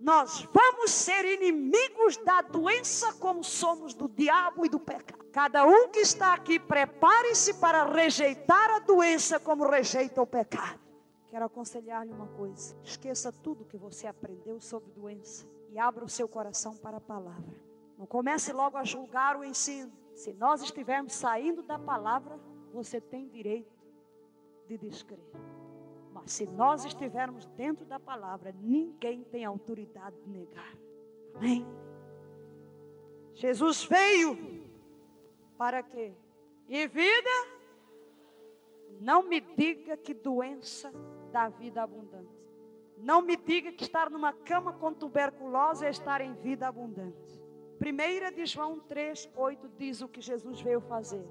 nós vamos ser inimigos da doença como somos do diabo e do pecado. Cada um que está aqui, prepare-se para rejeitar a doença como rejeita o pecado. Quero aconselhar-lhe uma coisa: esqueça tudo que você aprendeu sobre doença e abra o seu coração para a palavra. Não comece logo a julgar o ensino. Se nós estivermos saindo da palavra, você tem direito de descrer. Se nós estivermos dentro da palavra, ninguém tem autoridade de negar. Amém? Jesus veio para quê? E vida? Não me diga que doença dá vida abundante. Não me diga que estar numa cama com tuberculose é estar em vida abundante. Primeira de João 3, 8 diz o que Jesus veio fazer.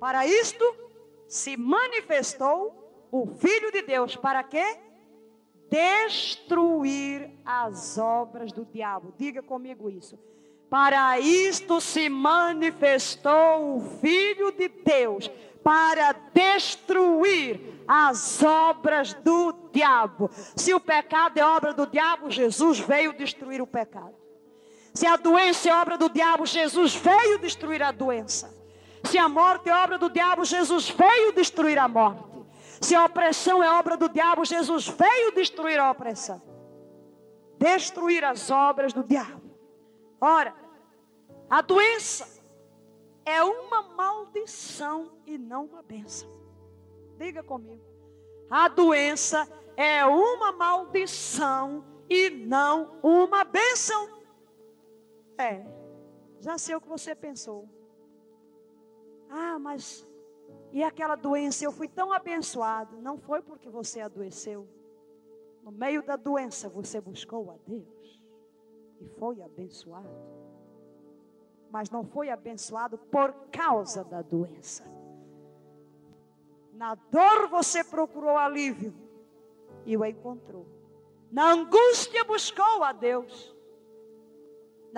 Para isto se manifestou o Filho de Deus para quê? Destruir as obras do diabo. Diga comigo isso. Para isto se manifestou o Filho de Deus para destruir as obras do diabo. Se o pecado é obra do diabo, Jesus veio destruir o pecado. Se a doença é obra do diabo, Jesus veio destruir a doença. Se a morte é obra do diabo, Jesus veio destruir a morte. Se a opressão é obra do diabo, Jesus veio destruir a opressão. Destruir as obras do diabo. Ora, a doença é uma maldição e não uma bênção. Diga comigo. A doença é uma maldição e não uma bênção. É, já sei o que você pensou. Ah, mas e aquela doença, eu fui tão abençoado. Não foi porque você adoeceu. No meio da doença, você buscou a Deus. E foi abençoado. Mas não foi abençoado por causa da doença. Na dor você procurou alívio. E o encontrou. Na angústia buscou a Deus.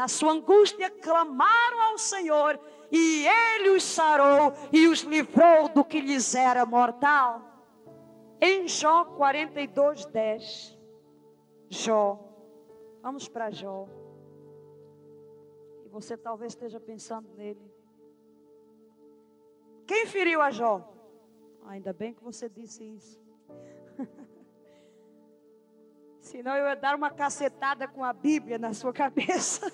Na sua angústia clamaram ao Senhor e ele os sarou e os livrou do que lhes era mortal. Em Jó 42, 10. Jó. Vamos para Jó. E você talvez esteja pensando nele. Quem feriu a Jó? Ainda bem que você disse isso. Senão eu ia dar uma cacetada com a Bíblia na sua cabeça.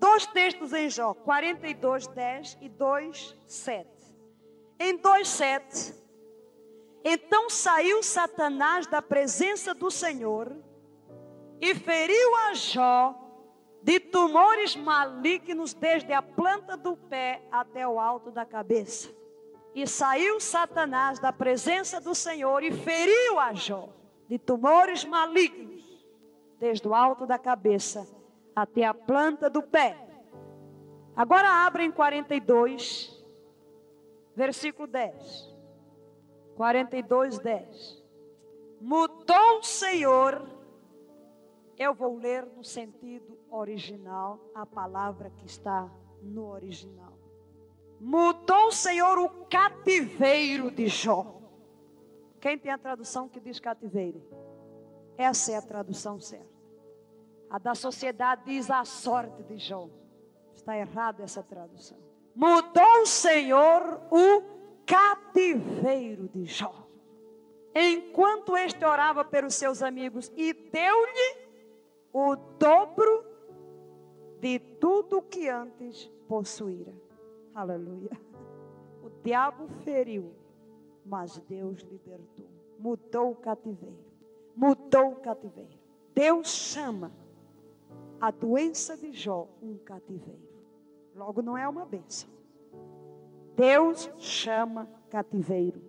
dois textos em Jó, 42, 10 e 2, 7. Em 2, 7, então saiu Satanás da presença do Senhor e feriu a Jó de tumores malignos desde a planta do pé até o alto da cabeça. E saiu Satanás da presença do Senhor e feriu a Jó de tumores malignos desde o alto da cabeça até a planta do pé. Agora abra em 42, versículo 10. 42, 10. Mudou o Senhor, eu vou ler no sentido original a palavra que está no original. Mudou o Senhor o cativeiro de Jó. Quem tem a tradução que diz cativeiro? Essa é a tradução certa. A da sociedade diz a sorte de Jó. Está errada essa tradução. Mudou o Senhor o cativeiro de Jó. Enquanto este orava pelos seus amigos e deu-lhe o dobro de tudo que antes possuíra. Aleluia. O diabo feriu, mas Deus libertou. Mudou o cativeiro. Mudou o cativeiro. Deus chama a doença de Jó um cativeiro. Logo, não é uma bênção. Deus chama cativeiro.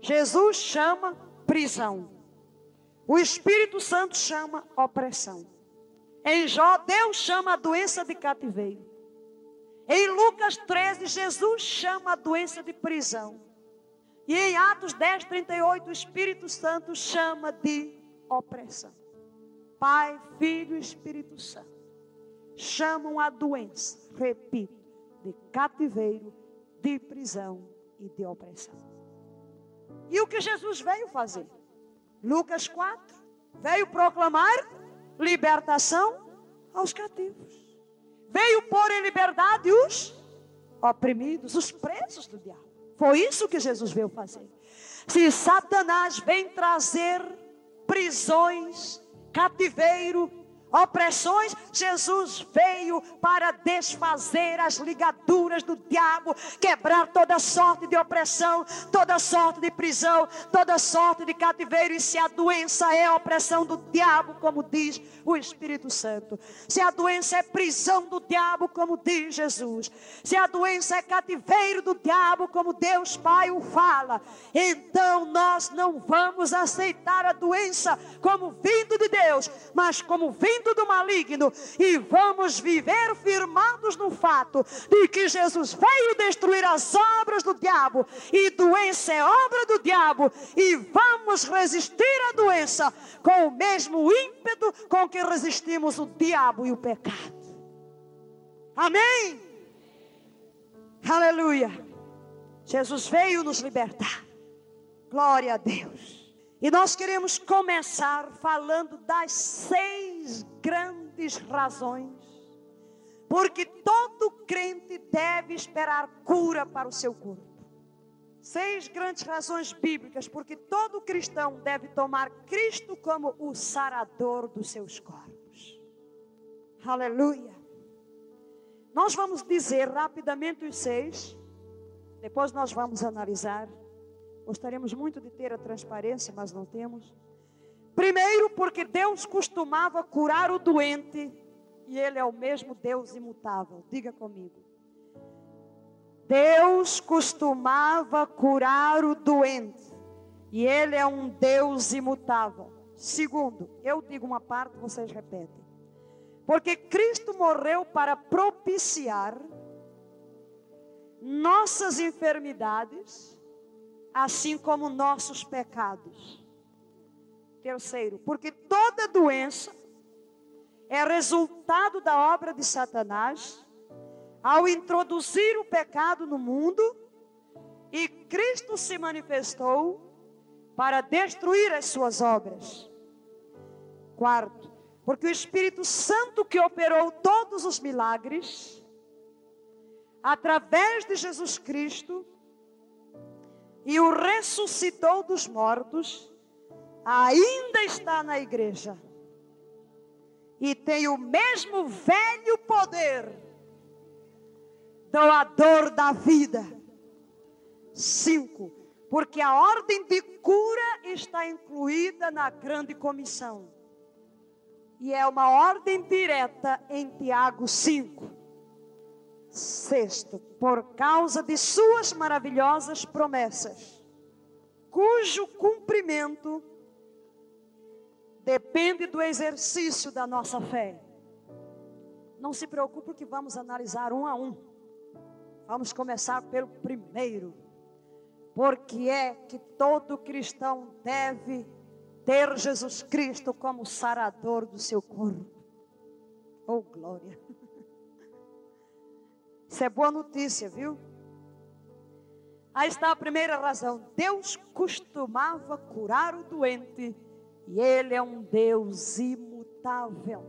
Jesus chama prisão. O Espírito Santo chama opressão. Em Jó, Deus chama a doença de cativeiro. Em Lucas 13, Jesus chama a doença de prisão. E em Atos 10, 38, o Espírito Santo chama de opressão. Pai, Filho e Espírito Santo chamam a doença, repito, de cativeiro, de prisão e de opressão. E o que Jesus veio fazer? Lucas 4, Veio proclamar libertação aos cativos. Veio pôr em liberdade os oprimidos, os presos do diabo. Foi isso que Jesus veio fazer. Se Satanás vem trazer prisões, cativeiro, opressões, Jesus veio para desfazer as ligaduras do diabo, quebrar toda sorte de opressão, toda sorte de prisão, toda sorte de cativeiro. E se a doença é a opressão do diabo, como diz o Espírito Santo, se a doença é prisão do diabo, como diz Jesus, se a doença é cativeiro do diabo, como Deus Pai o fala, então nós não vamos aceitar a doença como vindo de Deus, mas como vindo do maligno e vamos viver firmados no fato de que Jesus veio destruir as obras do diabo e doença é obra do diabo e vamos resistir à doença com o mesmo ímpeto com que resistimos o diabo e o pecado. Amém? Aleluia. Jesus veio nos libertar. Glória a Deus. E nós queremos começar falando das seis grandes razões, porque todo crente deve esperar cura para o seu corpo. Seis grandes razões bíblicas, porque todo cristão deve tomar Cristo como o sarador dos seus corpos. Aleluia. Nós vamos dizer rapidamente os seis, depois nós vamos analisar. Gostaríamos muito de ter a transparência, mas não temos. Primeiro, porque Deus costumava curar o doente e Ele é o mesmo Deus imutável. Diga comigo. Deus costumava curar o doente e Ele é um Deus imutável. Segundo, eu digo uma parte, vocês repetem. Porque Cristo morreu para propiciar nossas enfermidades assim como nossos pecados. Terceiro, porque toda doença é resultado da obra de Satanás ao introduzir o pecado no mundo e Cristo se manifestou para destruir as suas obras. Quarto, porque o Espírito Santo que operou todos os milagres através de Jesus Cristo e o ressuscitou dos mortos, ainda está na igreja. E tem o mesmo velho poder, doador da vida. Cinco, porque a ordem de cura está incluída na grande comissão. E é uma ordem direta em Tiago 5. Sexto, por causa de suas maravilhosas promessas, cujo cumprimento depende do exercício da nossa fé. Não se preocupe que vamos analisar um a um. Vamos começar pelo primeiro. Porque é que todo cristão deve ter Jesus Cristo como sarador do seu corpo. Oh, glória. Isso é boa notícia, viu? Aí está a primeira razão. Deus costumava curar o doente e Ele é um Deus imutável.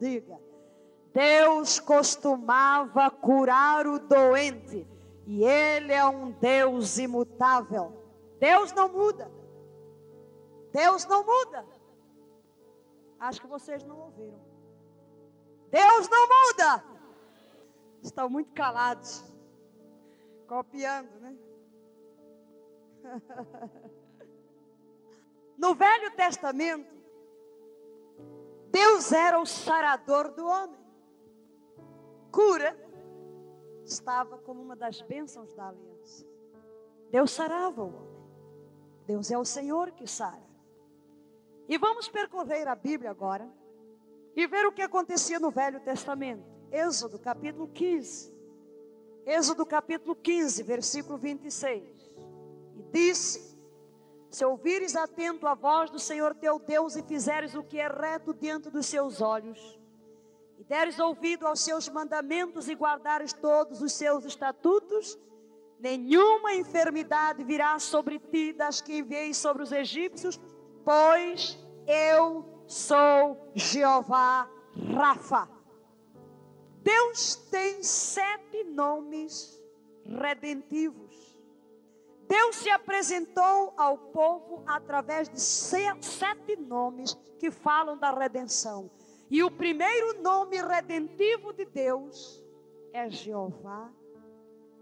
Diga. Deus costumava curar o doente e Ele é um Deus imutável. Deus não muda. Deus não muda. Acho que vocês não ouviram. Deus não muda estão muito calados, copiando, né? No Velho Testamento, Deus era o sarador do homem. Cura estava como uma das bênçãos da aliança. Deus sarava o homem. Deus é o Senhor que sara. E vamos percorrer a Bíblia agora e ver o que acontecia no Velho Testamento. Êxodo capítulo 15. Êxodo capítulo 15, versículo 26. E disse: Se ouvires atento a voz do Senhor teu Deus e fizeres o que é reto diante dos seus olhos, e deres ouvido aos seus mandamentos e guardares todos os seus estatutos, nenhuma enfermidade virá sobre ti das que enviei sobre os egípcios, pois Eu sou Jeová Rafa. Deus tem sete nomes redentivos. Deus se apresentou ao povo através de sete nomes que falam da redenção. E o primeiro nome redentivo de Deus é Jeová.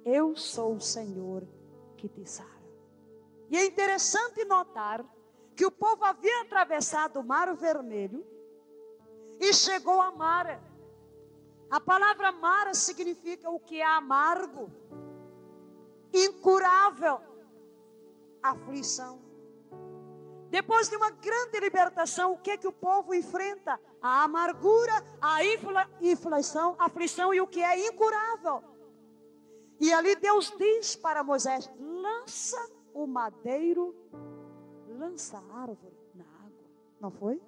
Eu sou o Senhor que te sara. E é interessante notar que o povo havia atravessado o Mar Vermelho e chegou a Mara. A palavra Mara significa o que é amargo, incurável aflição. Depois de uma grande libertação, o que é que o povo enfrenta? A amargura, a inflação, a aflição e o que é incurável. E ali Deus diz para Moisés: lança o madeiro, lança a árvore na água. Não foi?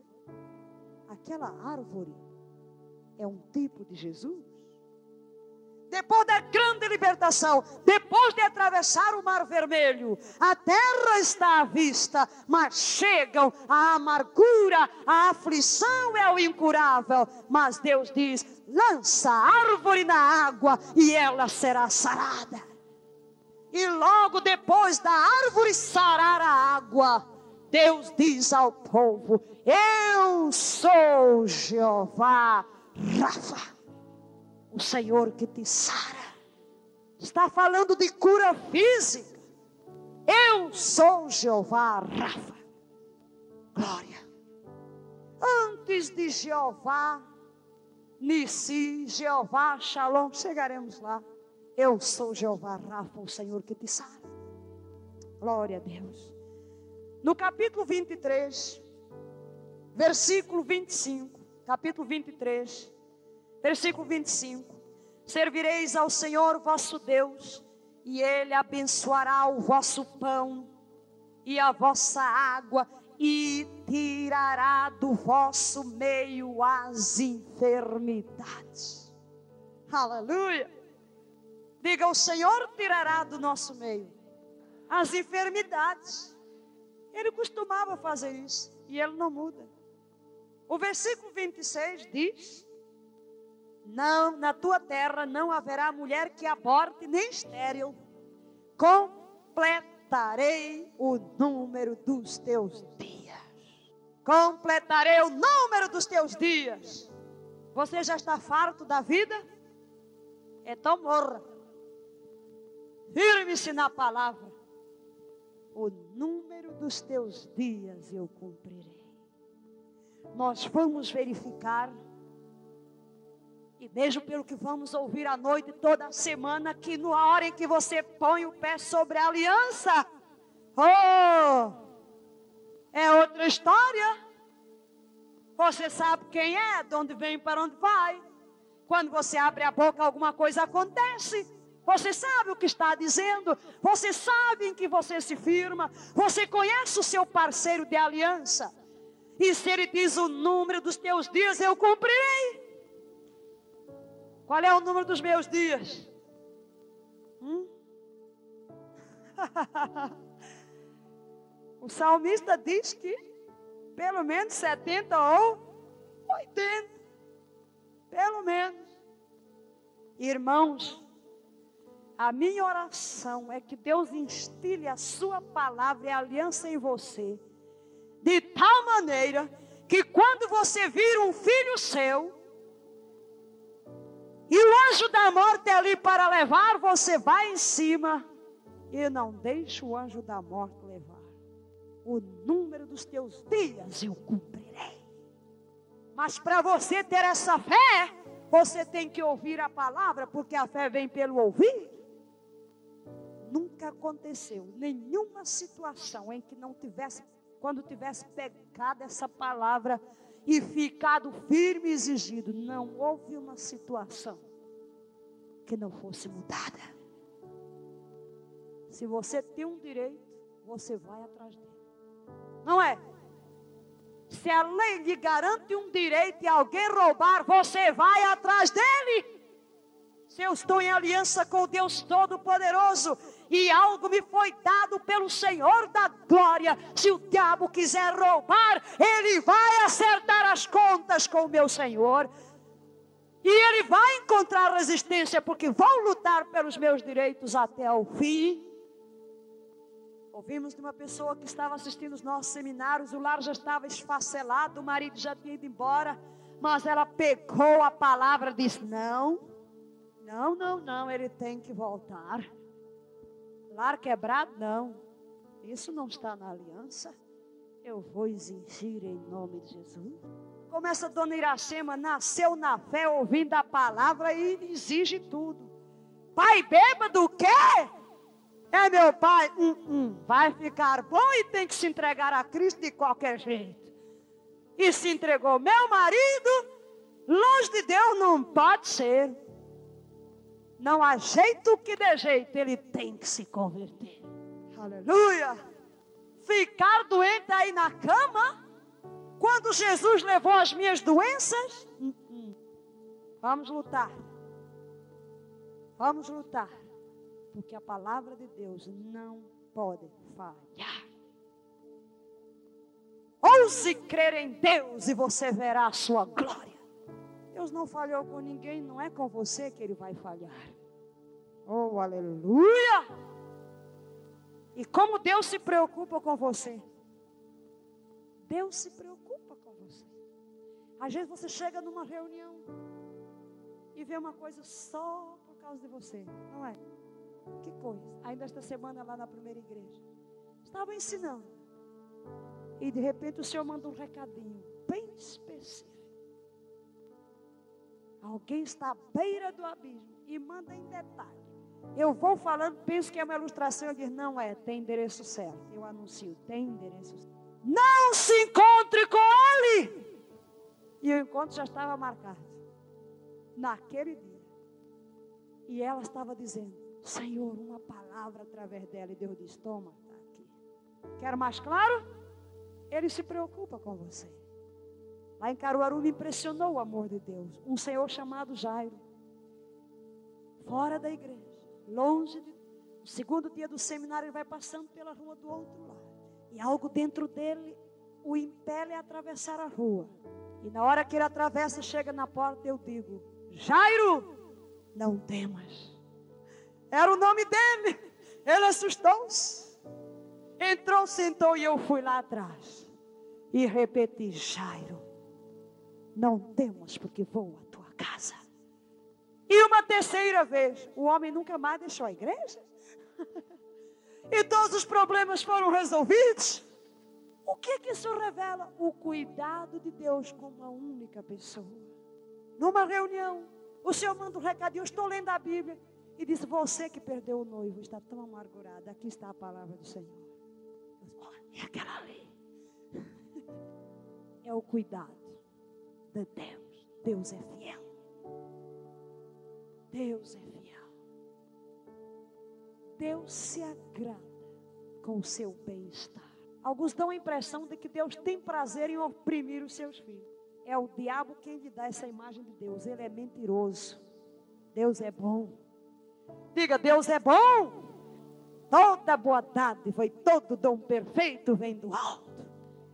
Aquela árvore é um tipo de Jesus depois da grande libertação, depois de atravessar o Mar Vermelho, a terra está à vista, mas chegam a amargura, a aflição é o incurável. Mas Deus diz: lança a árvore na água e ela será sarada. E logo depois da árvore sarar a água, Deus diz ao povo: Eu sou Jeová Rafa o Senhor que te sara. Está falando de cura física. Eu sou Jeová Rafa. Glória. Antes de Jeová Nissi, Jeová Shalom, chegaremos lá. Eu sou Jeová Rafa, o Senhor que te sara. Glória a Deus. No capítulo 23, versículo 25, capítulo 23, Versículo 25: Servireis ao Senhor vosso Deus, e Ele abençoará o vosso pão e a vossa água, e tirará do vosso meio as enfermidades. Aleluia! Diga: O Senhor tirará do nosso meio as enfermidades. Ele costumava fazer isso e ele não muda. O versículo 26 diz: não, na tua terra não haverá mulher que aborte nem estéril. Completarei o número dos teus dias. Completarei o número dos teus dias. Você já está farto da vida? Então morra. Firme-se na palavra. O número dos teus dias eu cumprirei. Nós vamos verificar e mesmo pelo que vamos ouvir à noite toda semana, que na hora em que você põe o pé sobre a aliança, oh, é outra história. Você sabe quem é, de onde vem, para onde vai. Quando você abre a boca, alguma coisa acontece. Você sabe o que está dizendo, você sabe em que você se firma, você conhece o seu parceiro de aliança. E se ele diz o número dos teus dias, eu cumprirei. Qual é o número dos meus dias? Hum? o salmista diz que pelo menos 70 ou 80. Pelo menos. Irmãos, a minha oração é que Deus instile a sua palavra e aliança em você, de tal maneira que quando você vir um filho seu, anjo da morte ali para levar, você vai em cima e não deixe o anjo da morte levar. O número dos teus dias eu cumprirei. Mas para você ter essa fé, você tem que ouvir a palavra, porque a fé vem pelo ouvir. Nunca aconteceu nenhuma situação em que não tivesse, quando tivesse pegado essa palavra, e ficado firme e exigido. Não houve uma situação que não fosse mudada. Se você tem um direito, você vai atrás dele. Não é? Se a lei lhe garante um direito e alguém roubar, você vai atrás dele. Se eu estou em aliança com Deus Todo-Poderoso e algo me foi dado pelo Senhor da glória. Se o diabo quiser roubar, ele vai acertar as contas com o meu Senhor. E ele vai encontrar resistência, porque vou lutar pelos meus direitos até o fim. Ouvimos de uma pessoa que estava assistindo os nossos seminários, o lar já estava esfacelado, o marido já tinha ido embora, mas ela pegou a palavra e disse: Não, não, não, não, ele tem que voltar. Lar quebrado, não. Isso não está na aliança. Eu vou exigir em nome de Jesus. Como essa dona Iracema nasceu na fé, ouvindo a palavra e exige tudo. Pai bêbado, o quê? É meu pai, hum, hum, vai ficar bom e tem que se entregar a Cristo de qualquer jeito. E se entregou. Meu marido, longe de Deus não pode ser. Não há jeito que dê jeito, ele tem que se converter. Aleluia! Ficar doente aí na cama, quando Jesus levou as minhas doenças, vamos lutar. Vamos lutar. Porque a palavra de Deus não pode falhar. Ouse crer em Deus e você verá a sua glória. Deus não falhou com ninguém, não é com você que ele vai falhar. Oh, aleluia! E como Deus se preocupa com você? Deus se preocupa com você. Às vezes você chega numa reunião e vê uma coisa só por causa de você, não é? Que coisa. Ainda esta semana lá na primeira igreja. Estava ensinando. E de repente o Senhor manda um recadinho bem específico. Alguém está à beira do abismo e manda em detalhe. Eu vou falando, penso que é uma ilustração. Eu digo, não é, tem endereço certo. Eu anuncio, tem endereço certo. Não se encontre com ele. E o encontro já estava marcado. Naquele dia. E ela estava dizendo: Senhor, uma palavra através dela. E Deus diz: Toma, está aqui. Quero mais claro? Ele se preocupa com você. Lá em Caruaru me impressionou o amor de Deus. Um senhor chamado Jairo. Fora da igreja. Longe de. No segundo dia do seminário, ele vai passando pela rua do outro lado. E algo dentro dele o impele a atravessar a rua. E na hora que ele atravessa, chega na porta, eu digo: Jairo, não temas. Era o nome dele. Ele assustou-se. Entrou, sentou e eu fui lá atrás. E repeti: Jairo, não temos porque vou à tua casa. E uma terceira vez, o homem nunca mais deixou a igreja. e todos os problemas foram resolvidos. O que, que isso revela? O cuidado de Deus com uma única pessoa. Numa reunião, o Senhor manda um recado, eu estou lendo a Bíblia. E diz: Você que perdeu o noivo está tão amargurado. Aqui está a palavra do Senhor. É aquela ali. É o cuidado de Deus. Deus é fiel. Deus é fiel. Deus se agrada com o seu bem-estar. Alguns dão a impressão de que Deus tem prazer em oprimir os seus filhos. É o diabo quem lhe dá essa imagem de Deus. Ele é mentiroso. Deus é bom. Diga, Deus é bom. Toda boa dádiva e todo dom perfeito vem do alto.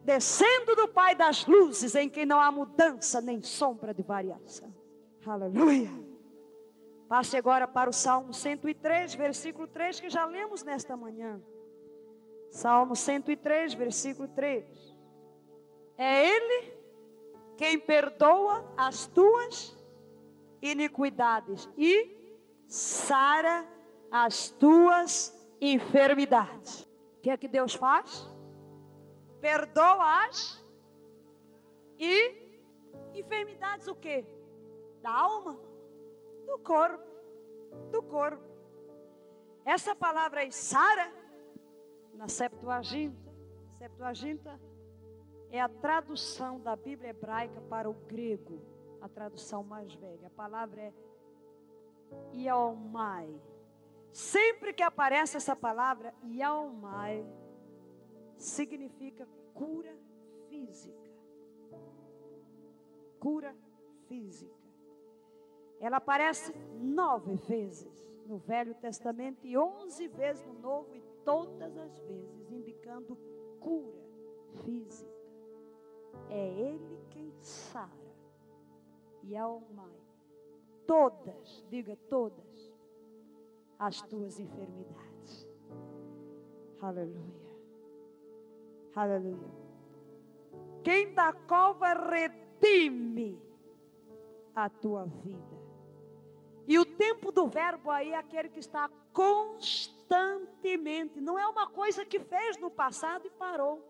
Descendo do Pai das luzes, em quem não há mudança nem sombra de variação. Aleluia. Passe agora para o Salmo 103, versículo 3, que já lemos nesta manhã. Salmo 103, versículo 3. É Ele quem perdoa as tuas iniquidades e sara as tuas enfermidades. O que é que Deus faz? Perdoa as e enfermidades o quê? Da alma, do corpo, do corpo. Essa palavra aí, Sara, na Septuaginta, Septuaginta é a tradução da Bíblia hebraica para o grego, a tradução mais velha. A palavra é Yalmai. Sempre que aparece essa palavra, Yalmai, significa cura física. Cura física. Ela aparece nove vezes no Velho Testamento e 11 vezes no Novo, e todas as vezes indicando cura física. É Ele quem sara. E mais, todas, diga todas, as tuas enfermidades. Aleluia. Aleluia. Quem da cova redime a tua vida. E o tempo do verbo aí é aquele que está constantemente, não é uma coisa que fez no passado e parou.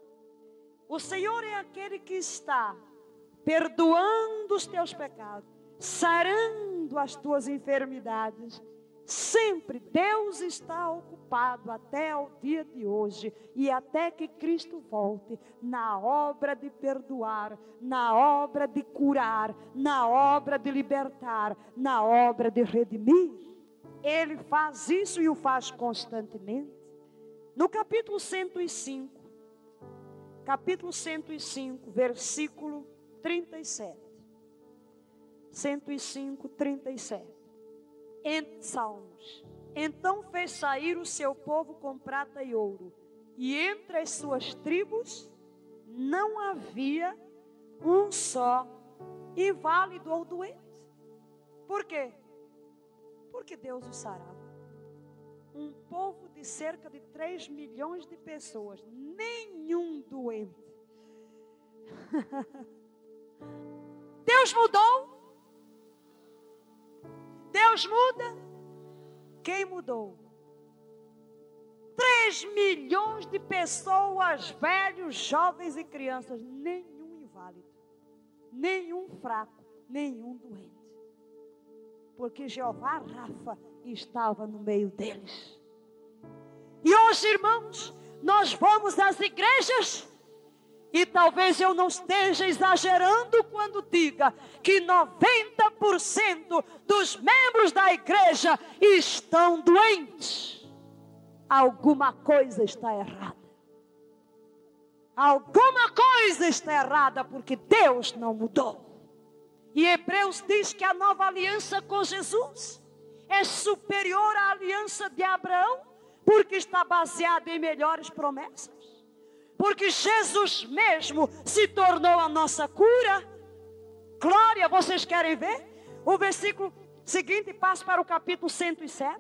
O Senhor é aquele que está perdoando os teus pecados, sarando as tuas enfermidades Sempre Deus está ocupado até o dia de hoje e até que Cristo volte na obra de perdoar, na obra de curar, na obra de libertar, na obra de redimir. Ele faz isso e o faz constantemente. No capítulo 105, capítulo 105, versículo 37. 105, 37 em Salmos. Então fez sair o seu povo com prata e ouro, e entre as suas tribos não havia um só inválido ou doente. Por quê? Porque Deus os sarava. Um povo de cerca de 3 milhões de pessoas, nenhum doente. Deus mudou Deus muda? Quem mudou? 3 milhões de pessoas, velhos, jovens e crianças, nenhum inválido, nenhum fraco, nenhum doente. Porque Jeová Rafa estava no meio deles. E hoje, irmãos, nós vamos às igrejas e talvez eu não esteja exagerando quando diga que 90% dos membros da igreja estão doentes. Alguma coisa está errada. Alguma coisa está errada porque Deus não mudou. E Hebreus diz que a nova aliança com Jesus é superior à aliança de Abraão, porque está baseada em melhores promessas porque Jesus mesmo se tornou a nossa cura. Glória, vocês querem ver? O versículo seguinte passa para o capítulo 107.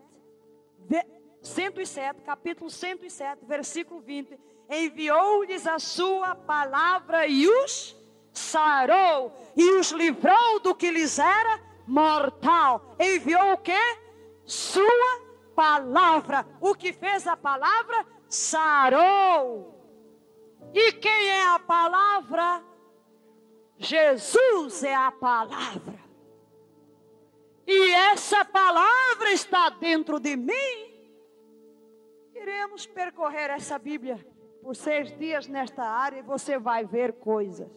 107, capítulo 107, versículo 20. Enviou-lhes a sua palavra e os sarou e os livrou do que lhes era mortal. Enviou o que? Sua palavra. O que fez a palavra? Sarou. E quem é a palavra? Jesus é a palavra. E essa palavra está dentro de mim. Iremos percorrer essa Bíblia por seis dias nesta área e você vai ver coisas.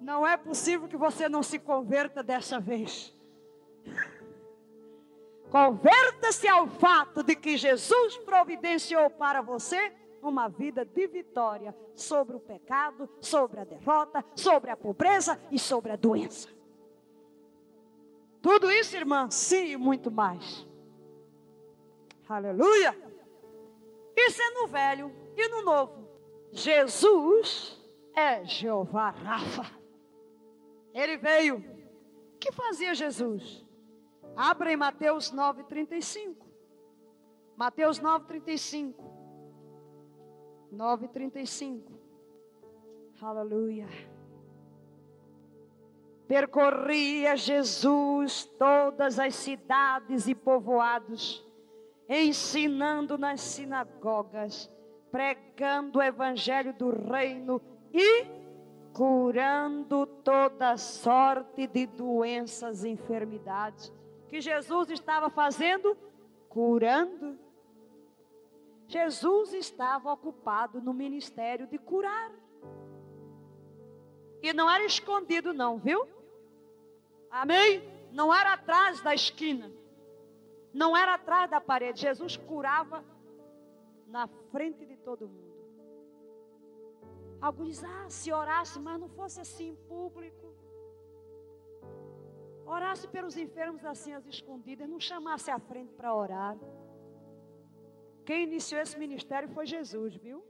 Não é possível que você não se converta dessa vez. Converta-se ao fato de que Jesus providenciou para você uma vida de vitória sobre o pecado, sobre a derrota, sobre a pobreza e sobre a doença. Tudo isso, irmã, sim e muito mais. Aleluia! Isso é no velho e no novo. Jesus é Jeová Rafa. Ele veio. O que fazia Jesus? Abra em Mateus 9,35. Mateus 9,35. 9:35. Aleluia. Percorria Jesus todas as cidades e povoados, ensinando nas sinagogas, pregando o evangelho do reino e curando toda sorte de doenças e enfermidades. Que Jesus estava fazendo? Curando Jesus estava ocupado no ministério de curar. E não era escondido, não, viu? Amém? Não era atrás da esquina. Não era atrás da parede. Jesus curava na frente de todo mundo. Alguns dizem, ah, se orasse, mas não fosse assim em público. orasse pelos enfermos assim as escondidas, não chamasse à frente para orar. Quem iniciou esse ministério foi Jesus, viu?